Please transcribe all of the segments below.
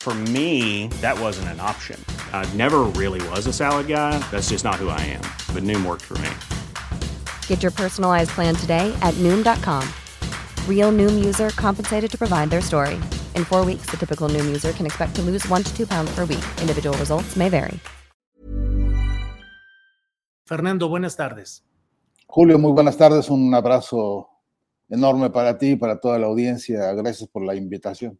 For me, that wasn't an option. I never really was a salad guy. That's just not who I am. But Noom worked for me. Get your personalized plan today at Noom.com. Real Noom user compensated to provide their story. In four weeks, the typical Noom user can expect to lose one to two pounds per week. Individual results may vary. Fernando, buenas tardes. Julio, muy buenas tardes. Un abrazo enorme para ti y para toda la audiencia. Gracias por la invitación.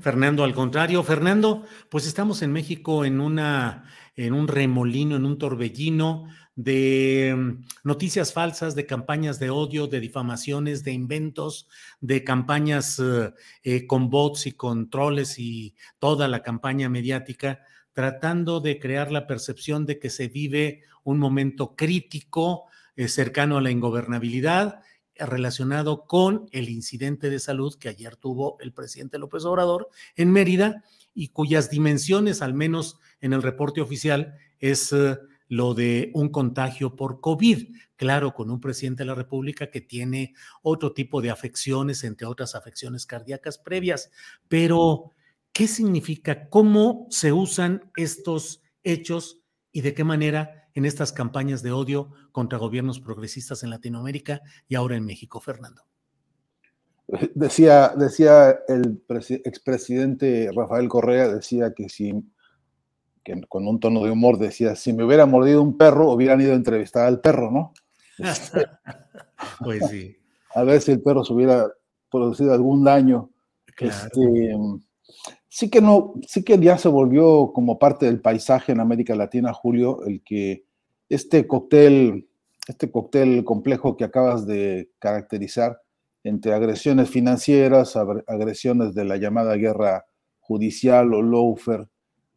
Fernando, al contrario, Fernando, pues estamos en México en una en un remolino, en un torbellino de mm, noticias falsas, de campañas de odio, de difamaciones, de inventos, de campañas eh, eh, con bots y controles y toda la campaña mediática, tratando de crear la percepción de que se vive un momento crítico eh, cercano a la ingobernabilidad relacionado con el incidente de salud que ayer tuvo el presidente López Obrador en Mérida y cuyas dimensiones, al menos en el reporte oficial, es eh, lo de un contagio por COVID. Claro, con un presidente de la República que tiene otro tipo de afecciones, entre otras afecciones cardíacas previas. Pero, ¿qué significa? ¿Cómo se usan estos hechos y de qué manera en estas campañas de odio contra gobiernos progresistas en Latinoamérica y ahora en México, Fernando. Decía, decía el expresidente Rafael Correa, decía que si, que con un tono de humor, decía, si me hubiera mordido un perro, hubieran ido a entrevistar al perro, ¿no? pues sí. A ver si el perro se hubiera producido algún daño. Este, sí que no, sí que ya se volvió como parte del paisaje en América Latina, Julio, el que este cóctel, este cóctel complejo que acabas de caracterizar entre agresiones financieras, agresiones de la llamada guerra judicial o lawfare,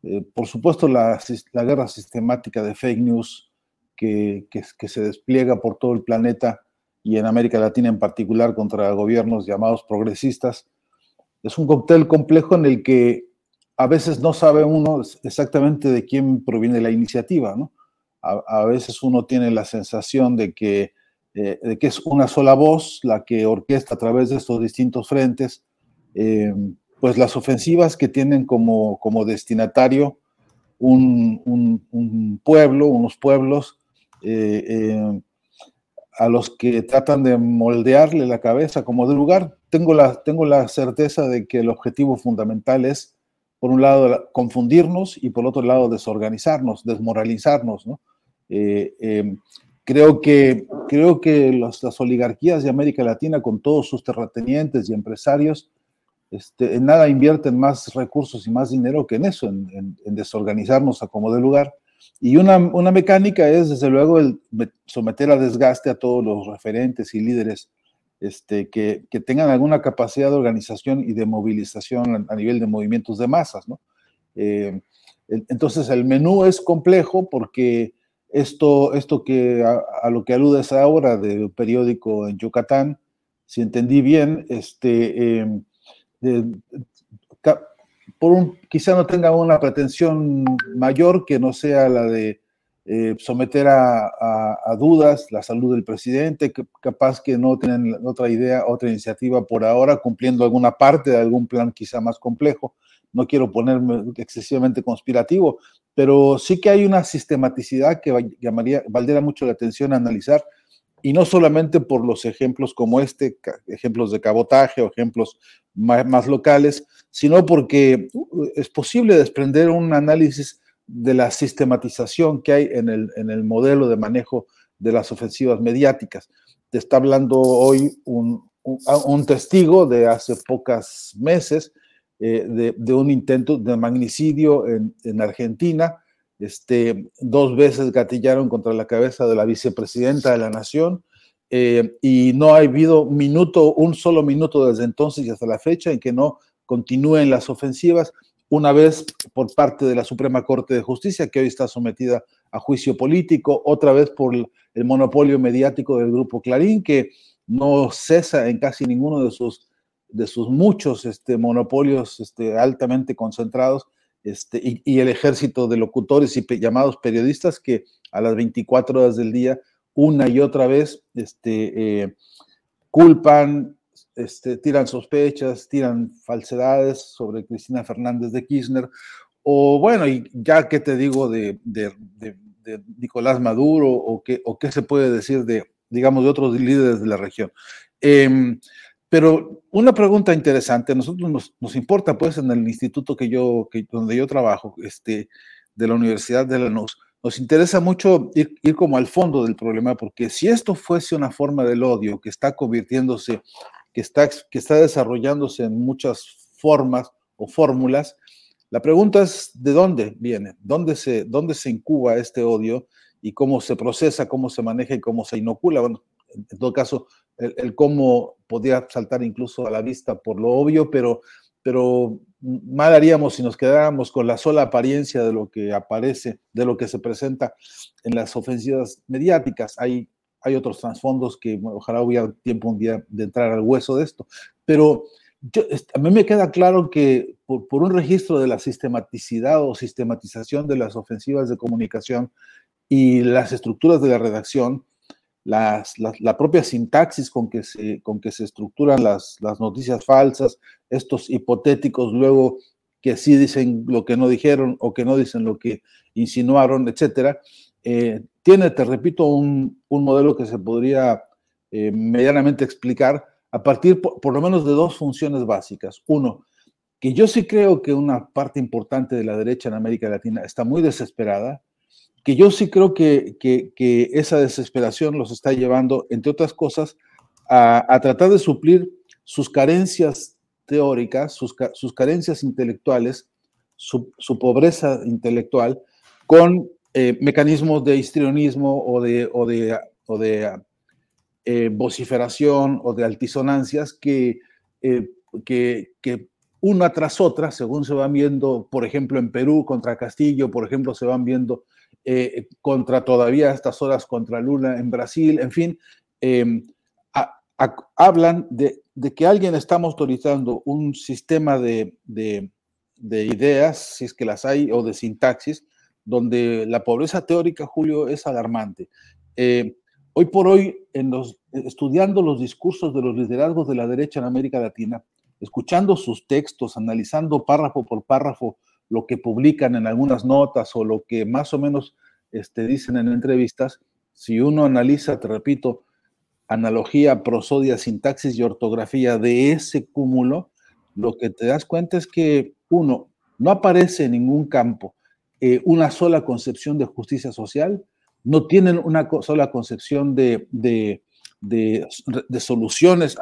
eh, por supuesto la, guerra sistemática de fake news que, que, se despliega por todo el planeta y en América Latina en particular contra gobiernos llamados progresistas, es un cóctel complejo en el que a veces no sabe uno exactamente de quién proviene la iniciativa, ¿no? a, veces uno tiene la sensación de que, eh, de que es una sola voz la que orquesta a través de estos distintos frentes, eh, pues las ofensivas que tienen como, como destinatario un, un, pueblo, unos pueblos, eh, a los que tratan de moldearle la cabeza como de lugar. Tengo la, tengo la certeza de que el objetivo fundamental es, por un lado, confundirnos y por otro lado, desorganizarnos, desmoralizarnos, ¿no? Eh, em, creo que, creo que las oligarquías de América Latina, con todos sus terratenientes y empresarios, este, en nada invierten más recursos y más dinero que en eso, en, desorganizarnos a como de lugar. Y una, una, mecánica es, desde luego, el someter a desgaste a todos los referentes y líderes este, que, que, tengan alguna capacidad de organización y de movilización a, nivel de movimientos de masas. ¿no? Eh, entonces, el menú es complejo porque esto, esto que a, lo que aludes ahora del periódico en Yucatán, si entendí bien, este, em, por un, quizá no tenga una pretensión mayor que no sea la de eh, someter a, a, dudas la salud del presidente, capaz que no tienen otra idea, otra iniciativa por ahora, cumpliendo alguna parte de algún plan quizá más complejo. No quiero ponerme excesivamente conspirativo, pero sí que hay una sistematicidad que llamaría, valdría mucho la atención a analizar, y no solamente por los ejemplos como este, ejemplos de cabotaje o ejemplos más, locales, sino porque uh, es posible desprender un análisis de la sistematización que hay en el, en el modelo de manejo de las ofensivas mediáticas. Te está hablando hoy un, un, testigo de hace pocos meses eh, de, de, un intento de magnicidio en, en, Argentina. Este, dos veces gatillaron contra la cabeza de la vicepresidenta de la nación eh, y no ha habido minuto, un solo minuto desde entonces y hasta la fecha en que no continúen las ofensivas, una vez por parte de la Suprema Corte de Justicia, que hoy está sometida a juicio político, otra vez por el monopolio mediático del grupo Clarín, que no cesa en casi ninguno de sus, de sus muchos este, monopolios este, altamente concentrados, este, y, el ejército de locutores y llamados periodistas que a las 24 horas del día, una y otra vez, este, eh, culpan, este, tiran sospechas, tiran falsedades sobre Cristina Fernández de Kirchner, o bueno, y ya que te digo de, Nicolás Maduro, o qué, o se puede decir de, digamos, de otros líderes de la región. Em, pero una pregunta interesante, nosotros nos, importa, pues, en el instituto que yo, donde yo trabajo, este, de la Universidad de Lanús, nos interesa mucho ir, ir, como al fondo del problema, porque si esto fuese una forma del odio que está convirtiéndose, que está, que está desarrollándose en muchas formas o fórmulas, la pregunta es de dónde viene, dónde se, dónde se incuba este odio y cómo se procesa, cómo se maneja y cómo se inocula. Bueno, en todo caso, el, cómo podría saltar incluso a la vista por lo obvio, pero, pero mal haríamos si nos quedáramos con la sola apariencia de lo que aparece, de lo que se presenta en las ofensivas mediáticas. Hay, hay otros trasfondos que ojalá hubiera tiempo un día de entrar al hueso de esto, pero a mí me queda claro que por, por, un registro de la sistematicidad o sistematización de las ofensivas de comunicación y las estructuras de la redacción, las, la propia sintaxis con que se, con que se estructuran las, las, noticias falsas, estos hipotéticos luego que sí dicen lo que no dijeron o que no dicen lo que insinuaron, etcétera, eh, tiene, te repito, un, un, modelo que se podría eh, medianamente explicar a partir por, por, lo menos de dos funciones básicas. Uno, que yo sí creo que una parte importante de la derecha en América Latina está muy desesperada que yo sí creo que, que, esa desesperación los está llevando, entre otras cosas, a, a tratar de suplir sus carencias teóricas, sus, sus carencias intelectuales, su, su, pobreza intelectual, con eh, mecanismos de histrionismo o de, o de, o de eh, vociferación o de altisonancias que, eh, que, que una tras otra, según se van viendo, por ejemplo, en Perú contra Castillo, por ejemplo, se van viendo eh, contra todavía estas horas contra Lula en Brasil, en fin, eh, a, a, hablan de, de, que alguien está autorizando un sistema de, de, de, ideas, si es que las hay, o de sintaxis, donde la pobreza teórica, Julio, es alarmante. Eh, hoy por hoy, en los, estudiando los discursos de los liderazgos de la derecha en América Latina, escuchando sus textos, analizando párrafo por párrafo lo que publican en algunas notas o lo que más o menos este, dicen en entrevistas, si uno analiza, te repito, analogía, prosodia, sintaxis y ortografía de ese cúmulo, lo que te das cuenta es que, uno, no aparece en ningún campo eh, una sola concepción de justicia social, no tienen una sola concepción de, de, de, soluciones,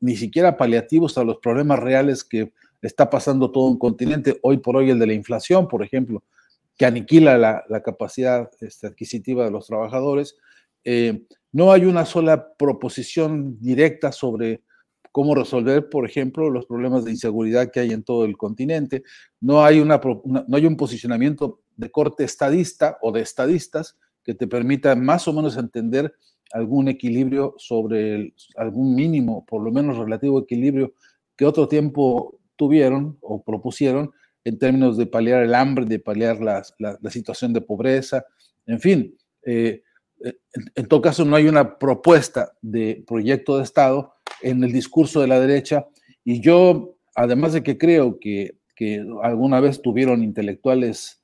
ni siquiera paliativos a los problemas reales que está pasando todo un continente, hoy por hoy el de la inflación, por ejemplo, que aniquila la, capacidad este, adquisitiva de los trabajadores. Eh, no hay una sola proposición directa sobre cómo resolver, por ejemplo, los problemas de inseguridad que hay en todo el continente. No hay, una, no hay un posicionamiento de corte estadista o de estadistas que te permita más o menos entender algún equilibrio sobre algún mínimo, por lo menos relativo equilibrio que otro tiempo tuvieron o propusieron en términos de paliar el hambre, de paliar la, la, situación de pobreza, en fin. Eh, en, en, todo caso, no hay una propuesta de proyecto de Estado en el discurso de la derecha y yo, además de que creo que, que alguna vez tuvieron intelectuales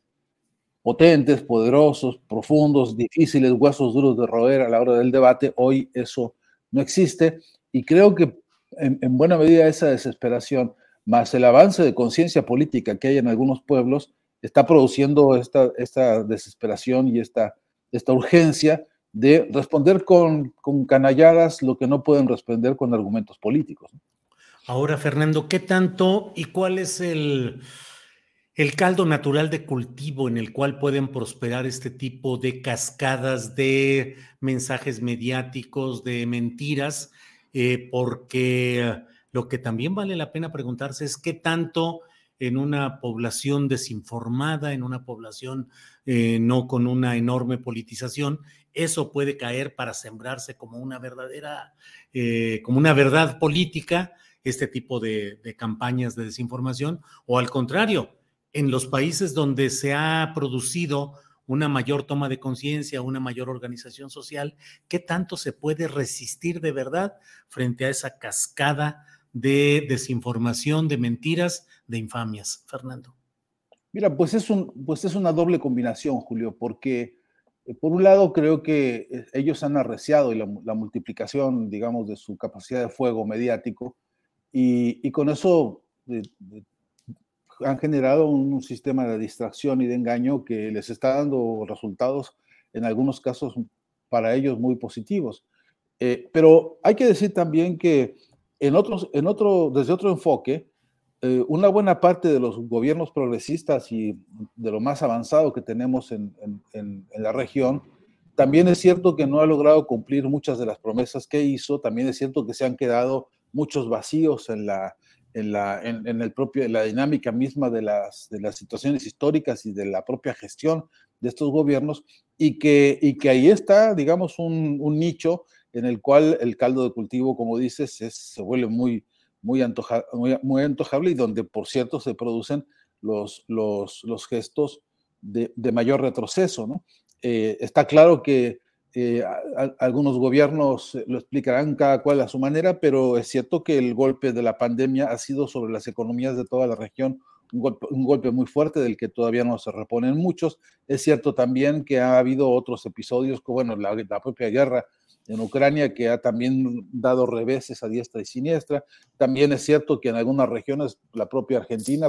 potentes, poderosos, profundos, difíciles, huesos duros de roer a la hora del debate, hoy eso no existe y creo que en, en buena medida esa desesperación más el avance de conciencia política que hay en algunos pueblos, está produciendo esta, esta desesperación y esta, esta urgencia de responder con, con canalladas lo que no pueden responder con argumentos políticos. Ahora, Fernando, ¿qué tanto y cuál es el, el caldo natural de cultivo en el cual pueden prosperar este tipo de cascadas de mensajes mediáticos, de mentiras? Eh, porque lo que también vale la pena preguntarse es qué tanto en una población desinformada, en una población eh, no con una enorme politización, eso puede caer para sembrarse como una verdadera, eh, como una verdad política, este tipo de, campañas de desinformación, o al contrario, en los países donde se ha producido una mayor toma de conciencia, una mayor organización social, ¿qué tanto se puede resistir de verdad frente a esa cascada de desinformación, de mentiras, de infamias. Fernando. Mira, pues es, un, pues es una doble combinación, Julio, porque eh, por un lado creo que eh, ellos han arreciado la, la multiplicación, digamos, de su capacidad de fuego mediático y, con eso han generado un, sistema de distracción y de engaño que les está dando resultados, en algunos casos, para ellos muy positivos. Eh, pero hay que decir también que en otros, en otro, desde otro enfoque, eh, una buena parte de los gobiernos progresistas y de lo más avanzado que tenemos en, la región, también es cierto que no ha logrado cumplir muchas de las promesas que hizo, también es cierto que se han quedado muchos vacíos en la, en la, en, el propio, la dinámica misma de las, de las situaciones históricas y de la propia gestión de estos gobiernos, y que, y que ahí está, digamos, un, un nicho en el cual el caldo de cultivo, como dices, se vuelve muy, muy, muy, antojable y donde, por cierto, se producen los, los, los gestos de, de, mayor retroceso. ¿no? Eh, está claro que eh, algunos gobiernos lo explicarán cada cual a su manera, pero es cierto que el golpe de la pandemia ha sido sobre las economías de toda la región un golpe, muy fuerte del que todavía no se reponen muchos. Es cierto también que ha habido otros episodios, como bueno, la propia guerra en Ucrania, que ha también dado reveses a diestra y siniestra. También es cierto que en algunas regiones la propia Argentina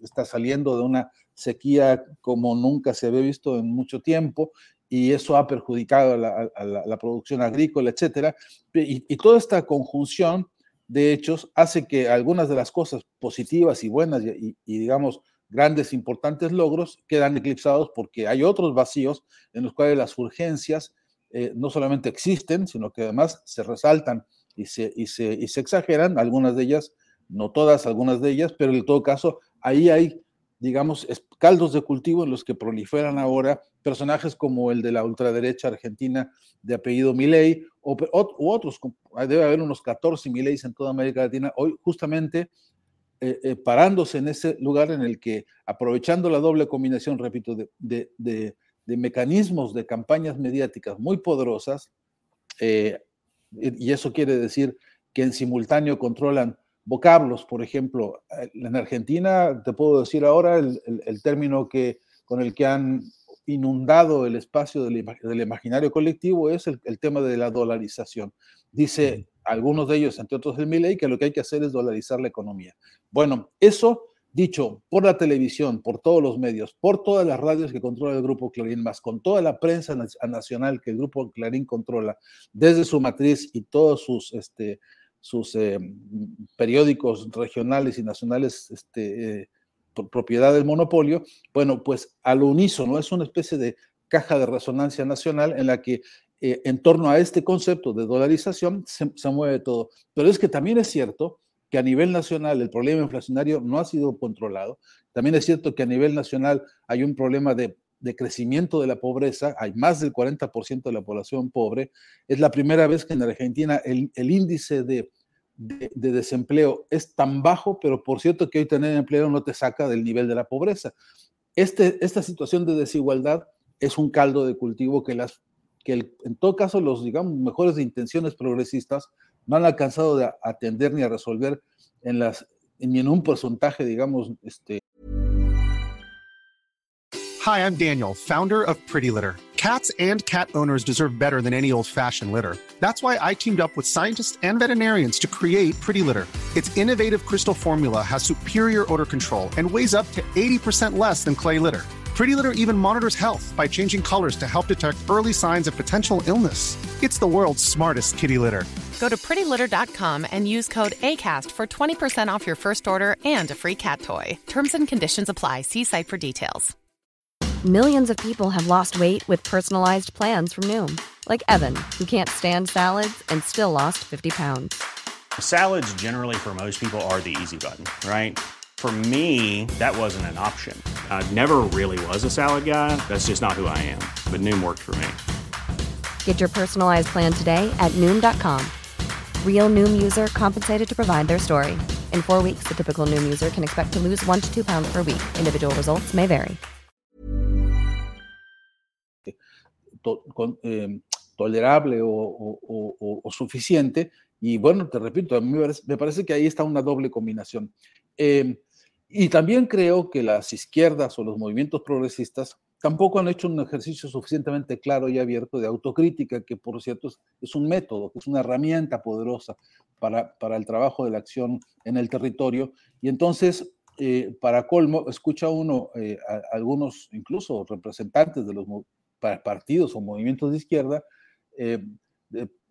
está saliendo de una sequía como nunca se había visto en mucho tiempo y eso ha perjudicado a la, producción agrícola, etcétera. Y, toda esta conjunción de hechos hace que algunas de las cosas positivas y buenas y, y digamos grandes, importantes logros quedan eclipsados porque hay otros vacíos en los cuales las urgencias eh, no solamente existen, sino que además se resaltan y se, y se, y se exageran, algunas de ellas, no todas, algunas de ellas, pero en todo caso, ahí hay, digamos, caldos de cultivo en los que proliferan ahora personajes como el de la ultraderecha argentina de apellido Milei, o, u otros, debe haber unos 14 Mileis en toda América Latina, hoy justamente eh, eh, parándose en ese lugar en el que, aprovechando la doble combinación, repito, de mecanismos de campañas mediáticas muy poderosas, eh, y eso quiere decir que en simultáneo controlan vocablos, por ejemplo, eh, en Argentina, te puedo decir ahora el, término que, con el que han inundado el espacio del, imaginario colectivo es el, tema de la dolarización. Dice algunos de ellos, entre otros el Milley, que lo que hay que hacer es dolarizar la economía. Bueno, eso dicho por la televisión, por todos los medios, por todas las radios que controla el Grupo Clarín, más con toda la prensa nacional que el Grupo Clarín controla, desde su matriz y todos sus, este, sus eh, periódicos regionales y nacionales, este, eh, propiedad del monopolio, bueno, pues al unísono es una especie de caja de resonancia nacional en la que eh, en torno a este concepto de dolarización se, se mueve todo. Pero es que también es cierto que a nivel nacional el problema inflacionario no ha sido controlado. También es cierto que a nivel nacional hay un problema de, crecimiento de la pobreza, hay más del 40% de la población pobre. Es la primera vez que en Argentina el, índice de, desempleo es tan bajo, pero por cierto que hoy tener empleo no te saca del nivel de la pobreza. Este, esta situación de desigualdad es un caldo de cultivo que, las, que en todo caso los, digamos, mejores intenciones progresistas no han alcanzado a atender ni a resolver en las ni en un porcentaje, digamos, este. Hi, I'm Daniel, founder of Pretty Litter. Cats and cat owners deserve better than any old-fashioned litter. That's why I teamed up with scientists and veterinarians to create Pretty Litter. Its innovative crystal formula has superior odor control and weighs up to 80% less than clay litter. Pretty Litter even monitors health by changing colors to help detect early signs of potential illness. It's the world's smartest kitty litter. Go to prettylitter.com and use code ACAST for 20% off your first order and a free cat toy. Terms and conditions apply. See site for details. Millions of people have lost weight with personalized plans from Noom, like Evan, who can't stand salads and still lost 50 pounds. Salads, generally, for most people, are the easy button, right? For me, that wasn't an option. I never really was a salad guy. That's just not who I am. But Noom worked for me. Get your personalized plan today at Noom.com. Real Noom user compensated to provide their story. In four weeks, the typical Noom user can expect to lose one to two pounds per week. Individual results may vary. Eh, tolerable o, o, o, o, suficiente. Y bueno, te repito, a mí me parece, me parece que ahí está una doble combinación. Eh, y también creo que las izquierdas o los movimientos progresistas tampoco han hecho un ejercicio suficientemente claro y abierto de autocrítica, que por cierto es, un método, es una herramienta poderosa para, para, el trabajo de la acción en el territorio. Y entonces, eh, para colmo, escucha uno eh, a, algunos, incluso representantes de los partidos o movimientos de izquierda, eh,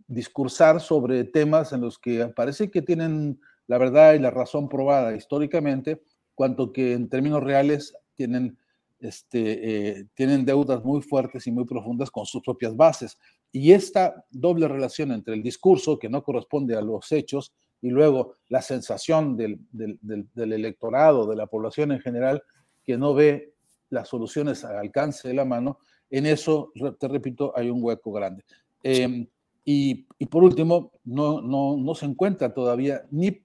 discursar sobre temas en los que parece que tienen la verdad y la razón probada históricamente, cuanto que en términos reales tienen, este, eh, tienen deudas muy fuertes y muy profundas con sus propias bases. Y esta doble relación entre el discurso, que no corresponde a los hechos, y luego la sensación del, del, del, del electorado, de la población en general, que no ve las soluciones al alcance de la mano, en eso, te repito, hay un hueco grande. Eh, y, y, por último, no, no, no se encuentra todavía ni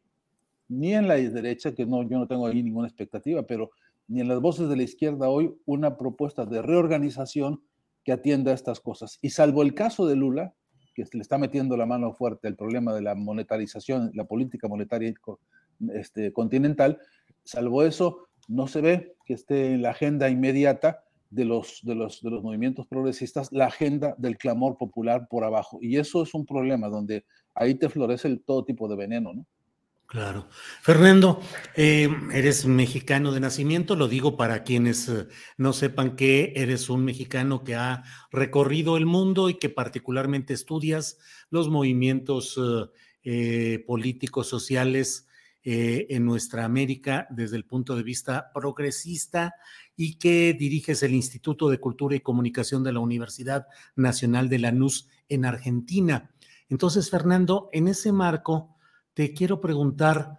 ni en la derecha, que no, yo no tengo ahí ninguna expectativa, pero ni en las voces de la izquierda hoy una propuesta de reorganización que atienda a estas cosas. Y salvo el caso de Lula, que le está metiendo la mano fuerte al problema de la monetarización, la política monetaria este, continental, salvo eso, no se ve que esté en la agenda inmediata de los, de, los, de los movimientos progresistas la agenda del clamor popular por abajo. Y eso es un problema donde ahí te florece todo tipo de veneno, ¿no? Claro. Fernando, eh, eres mexicano de nacimiento, lo digo para quienes eh, no sepan que eres un mexicano que ha recorrido el mundo y que particularmente estudias los movimientos eh, políticos, sociales en nuestra América desde el punto de vista progresista y que diriges el Instituto de Cultura y Comunicación de la Universidad Nacional de Lanús en Argentina. Entonces, Fernando, en ese marco te quiero preguntar,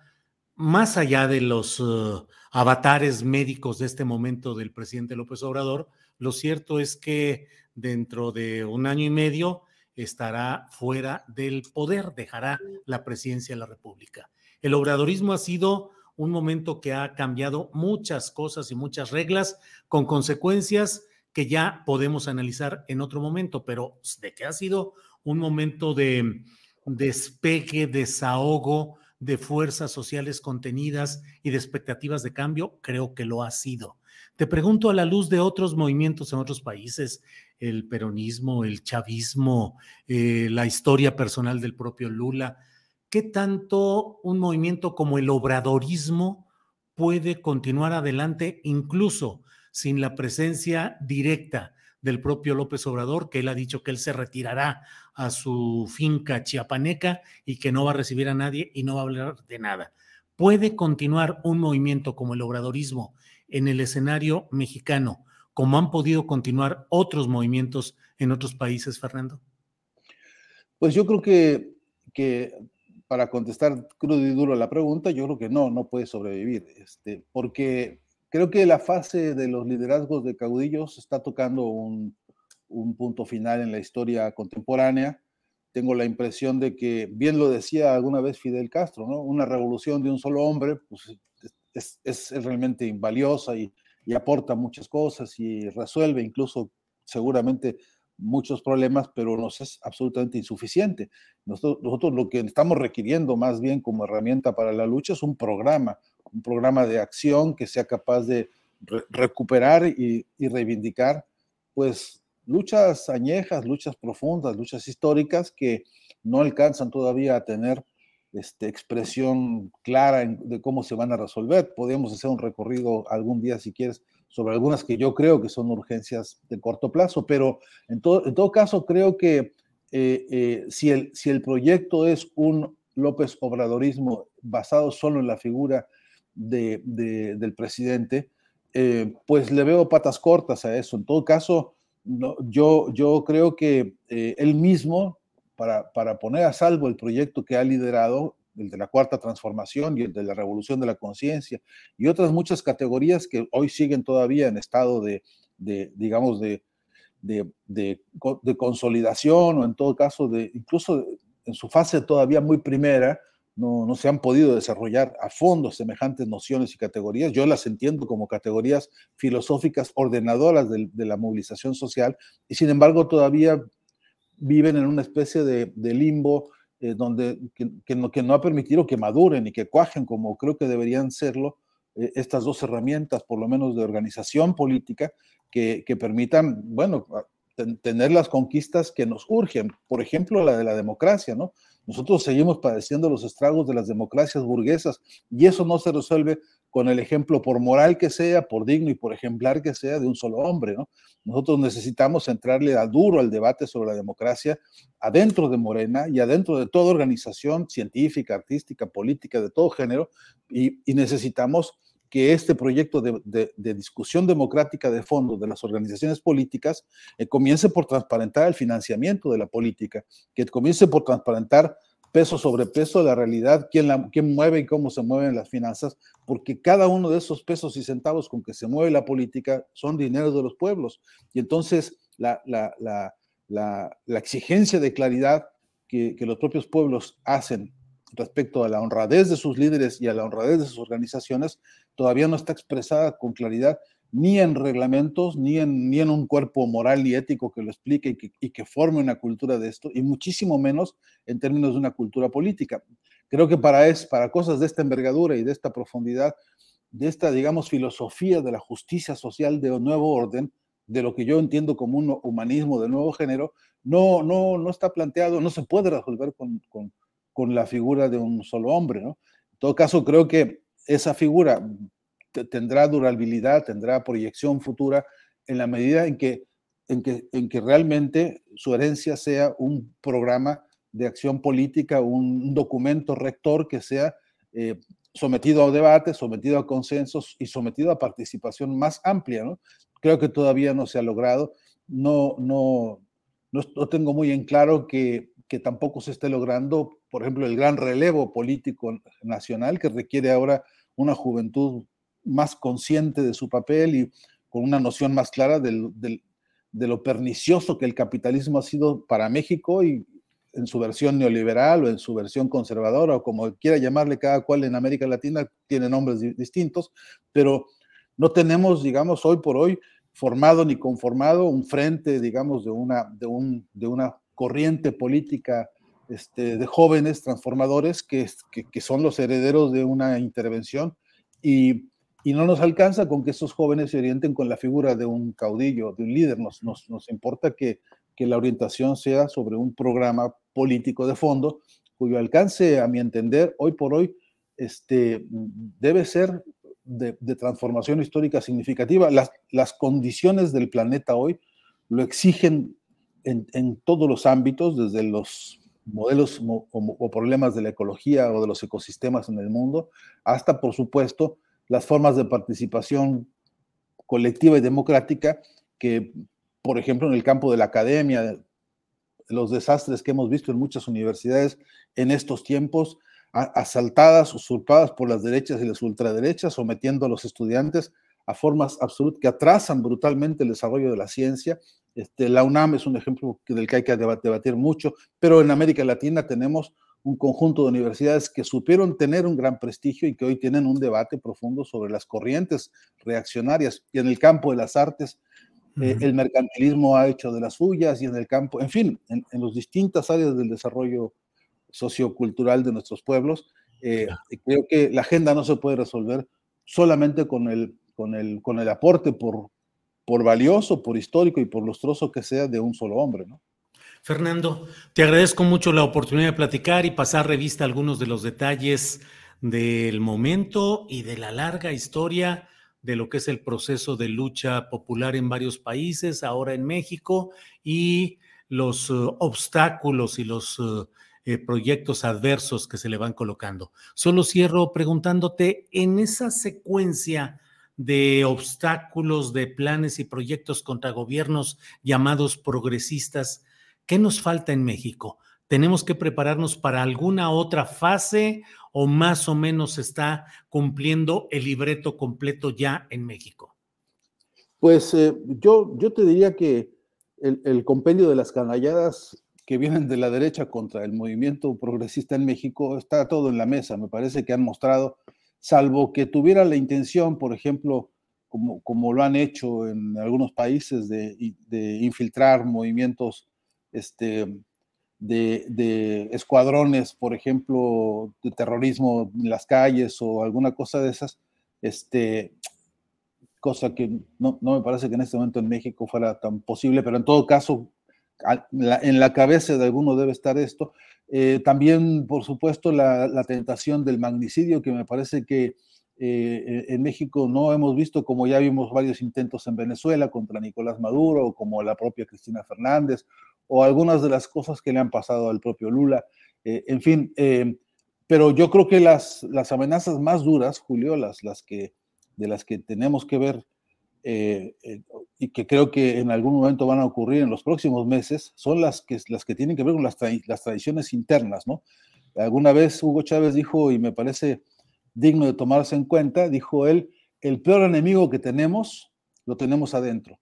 más allá de los uh, avatares médicos de este momento del presidente López Obrador, lo cierto es que dentro de un año y medio estará fuera del poder, dejará la presidencia de la República. El obradorismo ha sido un momento que ha cambiado muchas cosas y muchas reglas con consecuencias que ya podemos analizar en otro momento, pero de que ha sido un momento de despegue, desahogo de fuerzas sociales contenidas y de expectativas de cambio, creo que lo ha sido. Te pregunto a la luz de otros movimientos en otros países, el peronismo, el chavismo, eh, la historia personal del propio Lula, ¿qué tanto un movimiento como el obradorismo puede continuar adelante incluso sin la presencia directa del propio López Obrador, que él ha dicho que él se retirará a su finca chiapaneca y que no va a recibir a nadie y no va a hablar de nada. ¿Puede continuar un movimiento como el obradorismo en el escenario mexicano, como han podido continuar otros movimientos en otros países, Fernando? Pues yo creo que, que para contestar crudo y duro la pregunta, yo creo que no, no puede sobrevivir, este, porque creo que la fase de los liderazgos de caudillos está tocando un, un, punto final en la historia contemporánea. Tengo la impresión de que, bien lo decía alguna vez Fidel Castro, ¿no? una revolución de un solo hombre pues, es, es, es realmente invaliosa y, y, aporta muchas cosas y resuelve incluso seguramente muchos problemas, pero nos es absolutamente insuficiente. Nosotros, nosotros lo que estamos requiriendo más bien como herramienta para la lucha es un programa, un programa de acción que sea capaz de re recuperar y, reivindicar, pues, luchas añejas, luchas profundas, luchas históricas que no alcanzan todavía a tener este, expresión clara de cómo se van a resolver. Podemos hacer un recorrido algún día, si quieres, sobre algunas que yo creo que son urgencias de corto plazo, pero en todo, en todo caso creo que eh, eh, si, el, si el proyecto es un López Obradorismo basado solo en la figura de, del presidente, eh, pues le veo patas cortas a eso. En todo caso, yo, yo creo que él mismo, para, para poner a salvo el proyecto que ha liderado, el de la cuarta transformación y el de la revolución de la conciencia, y otras muchas categorías que hoy siguen todavía en estado de, de digamos, de, de, de, consolidación o en todo caso, de incluso en su fase todavía muy primera, no, no, se han podido desarrollar a fondo semejantes nociones y categorías. Yo las entiendo como categorías filosóficas ordenadoras de, la movilización social y sin embargo todavía viven en una especie de, limbo eh, donde, que, que, no, que, no, ha permitido que maduren y que cuajen como creo que deberían serlo eh, estas dos herramientas, por lo menos de organización política, que, que permitan, bueno, tener las conquistas que nos urgen, por ejemplo, la de la democracia, ¿no? Nosotros seguimos padeciendo los estragos de las democracias burguesas y eso no se resuelve con el ejemplo, por moral que sea, por digno y por ejemplar que sea, de un solo hombre, ¿no? Nosotros necesitamos entrarle a duro al debate sobre la democracia adentro de Morena y adentro de toda organización científica, artística, política, de todo género, y, y necesitamos que este proyecto de, discusión democrática de fondo de las organizaciones políticas eh, comience por transparentar el financiamiento de la política, que comience por transparentar peso sobre peso la realidad, quién, quién mueve y cómo se mueven las finanzas, porque cada uno de esos pesos y centavos con que se mueve la política son dineros de los pueblos. Y entonces la, la, la, exigencia de claridad que los propios pueblos hacen respecto a la honradez de sus líderes y a la honradez de sus organizaciones todavía no está expresada con claridad ni en reglamentos, ni en, ni en un cuerpo moral y ético que lo explique y que, forme una cultura de esto, y muchísimo menos en términos de una cultura política. Creo que para, es, para cosas de esta envergadura y de esta profundidad, de esta, digamos, filosofía de la justicia social de un nuevo orden, de lo que yo entiendo como un humanismo de nuevo género, no, no, no está planteado, no se puede resolver con con la figura de un solo hombre, ¿no? En todo caso, creo que esa figura tendrá durabilidad, tendrá proyección futura en la medida en que, en que, en que realmente su herencia sea un programa de acción política, un documento rector que sea eh, sometido a debate, sometido a consensos y sometido a participación más amplia, ¿no? Creo que todavía no se ha logrado. No, no, no, no tengo muy en claro que que tampoco se esté logrando, por ejemplo, el gran relevo político nacional que requiere ahora una juventud más consciente de su papel y con una noción más clara de lo pernicioso que el capitalismo ha sido para México y en su versión neoliberal o en su versión conservadora o como quiera llamarle cada cual en América Latina, tiene nombres distintos, pero no tenemos, digamos, hoy por hoy formado ni conformado un frente, digamos, de una, de un, de una corriente política este, de jóvenes transformadores que, que, que, son los herederos de una intervención y, y, no nos alcanza con que esos jóvenes se orienten con la figura de un caudillo, de un líder. Nos, nos, nos importa que, que la orientación sea sobre un programa político de fondo cuyo alcance, a mi entender, hoy por hoy, este, debe ser de, de transformación histórica significativa. Las, las condiciones del planeta hoy lo exigen en, todos los ámbitos, desde los modelos o, problemas de la ecología o de los ecosistemas en el mundo, hasta, por supuesto, las formas de participación colectiva y democrática que, por ejemplo, en el campo de la academia, los desastres que hemos visto en muchas universidades en estos tiempos, asaltadas, usurpadas por las derechas y las ultraderechas, sometiendo a los estudiantes a formas absolutas que atrasan brutalmente el desarrollo de la ciencia. Este, la UNAM es un ejemplo del que hay que debatir mucho, pero en América Latina tenemos un conjunto de universidades que supieron tener un gran prestigio y que hoy tienen un debate profundo sobre las corrientes reaccionarias. Y en el campo de las artes, uh -huh. eh, el mercantilismo ha hecho de las suyas y en el campo, en fin, en, en las distintas áreas del desarrollo sociocultural de nuestros pueblos, eh, creo que la agenda no se puede resolver solamente con el con el, con el aporte por, por valioso, por histórico y por lustroso que sea de un solo hombre, ¿no? Fernando, te agradezco mucho la oportunidad de platicar y pasar revista algunos de los detalles del momento y de la larga historia de lo que es el proceso de lucha popular en varios países, ahora en México, y los uh, obstáculos y los uh, eh, proyectos adversos que se le van colocando. Solo cierro preguntándote, en esa secuencia de obstáculos, de planes y proyectos contra gobiernos llamados progresistas, ¿qué nos falta en México? ¿Tenemos que prepararnos para alguna otra fase o más o menos está cumpliendo el libreto completo ya en México? Pues eh, yo, yo te diría que el, el compendio de las canalladas que vienen de la derecha contra el movimiento progresista en México, está todo en la mesa. Me parece que han mostrado, salvo que tuviera la intención, por ejemplo, como, como lo han hecho en algunos países, de, infiltrar movimientos este, de, de, escuadrones, por ejemplo, de terrorismo en las calles o alguna cosa de esas, este, cosa que no, no me parece que en este momento en México fuera tan posible, pero en todo caso en la cabeza de alguno debe estar esto. Eh, también, por supuesto, la, tentación del magnicidio, que me parece que eh, en México no hemos visto, como ya vimos varios intentos en Venezuela contra Nicolás Maduro, como la propia Cristina Fernández, o algunas de las cosas que le han pasado al propio Lula. Eh, en fin, pero yo creo que las, las amenazas más duras, Julio, las, las que, de las que tenemos que ver eh, eh, y que creo que en algún momento van a ocurrir en los próximos meses, son las que, las que tienen que ver con las, tradiciones internas, ¿no? Alguna vez Hugo Chávez dijo, y me parece digno de tomarse en cuenta, dijo él, el peor enemigo que tenemos, lo tenemos adentro.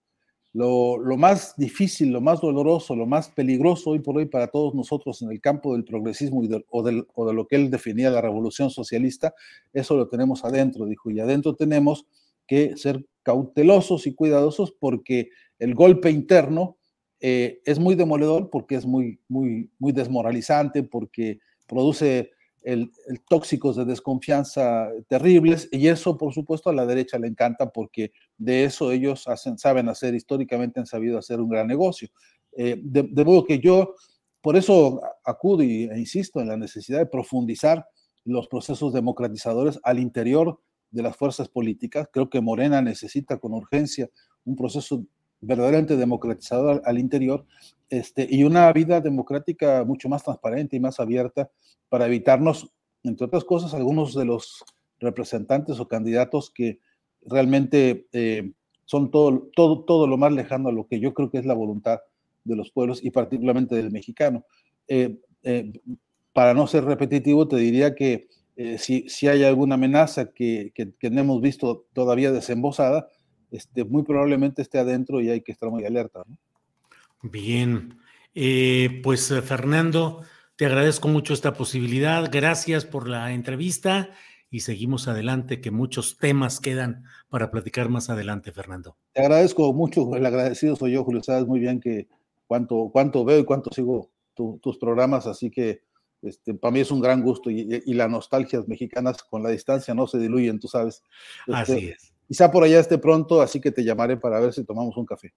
Lo, lo, más difícil, lo más doloroso, lo más peligroso hoy por hoy para todos nosotros en el campo del progresismo y o, del, o, de lo que él definía la revolución socialista, eso lo tenemos adentro, dijo, y adentro tenemos que ser cautelosos y cuidadosos porque el golpe interno eh, es muy demoledor, porque es muy, muy, muy desmoralizante, porque produce el, tóxicos de desconfianza terribles y eso por supuesto a la derecha le encanta porque de eso ellos saben hacer, históricamente han sabido hacer un gran negocio. Eh, de, modo que yo por eso acudo e insisto en la necesidad de profundizar los procesos democratizadores al interior de las fuerzas políticas. Creo que Morena necesita con urgencia un proceso verdaderamente democratizador al, interior este, y una vida democrática mucho más transparente y más abierta para evitarnos, entre otras cosas, algunos de los representantes o candidatos que realmente eh, son todo, todo, todo lo más lejano a lo que yo creo que es la voluntad de los pueblos y particularmente del mexicano. Eh, eh, para no ser repetitivo, te diría que eh, si, si, hay alguna amenaza que, que, no hemos visto todavía desembosada, este, muy probablemente esté adentro y hay que estar muy alerta. Bien, eh, pues eh, Fernando, te agradezco mucho esta posibilidad, gracias por la entrevista y seguimos adelante, que muchos temas quedan para platicar más adelante, Fernando. Te agradezco mucho, el agradecido soy yo, Julio, sabes muy bien que cuánto, cuánto veo y cuánto sigo tus programas, así que este, para mí es un gran gusto y, las nostalgias mexicanas con la distancia no se diluyen, tú sabes. Este, así es. Quizá por allá esté pronto, así que te llamaré para ver si tomamos un café.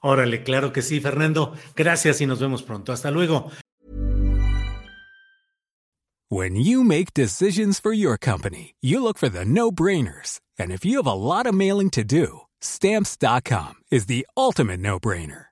Órale, claro que sí, Fernando. Gracias y nos vemos pronto. Hasta luego. When you make decisions for your company, you look for the no-brainers. And if you have a lot of mailing to do, stamps.com is the ultimate no-brainer.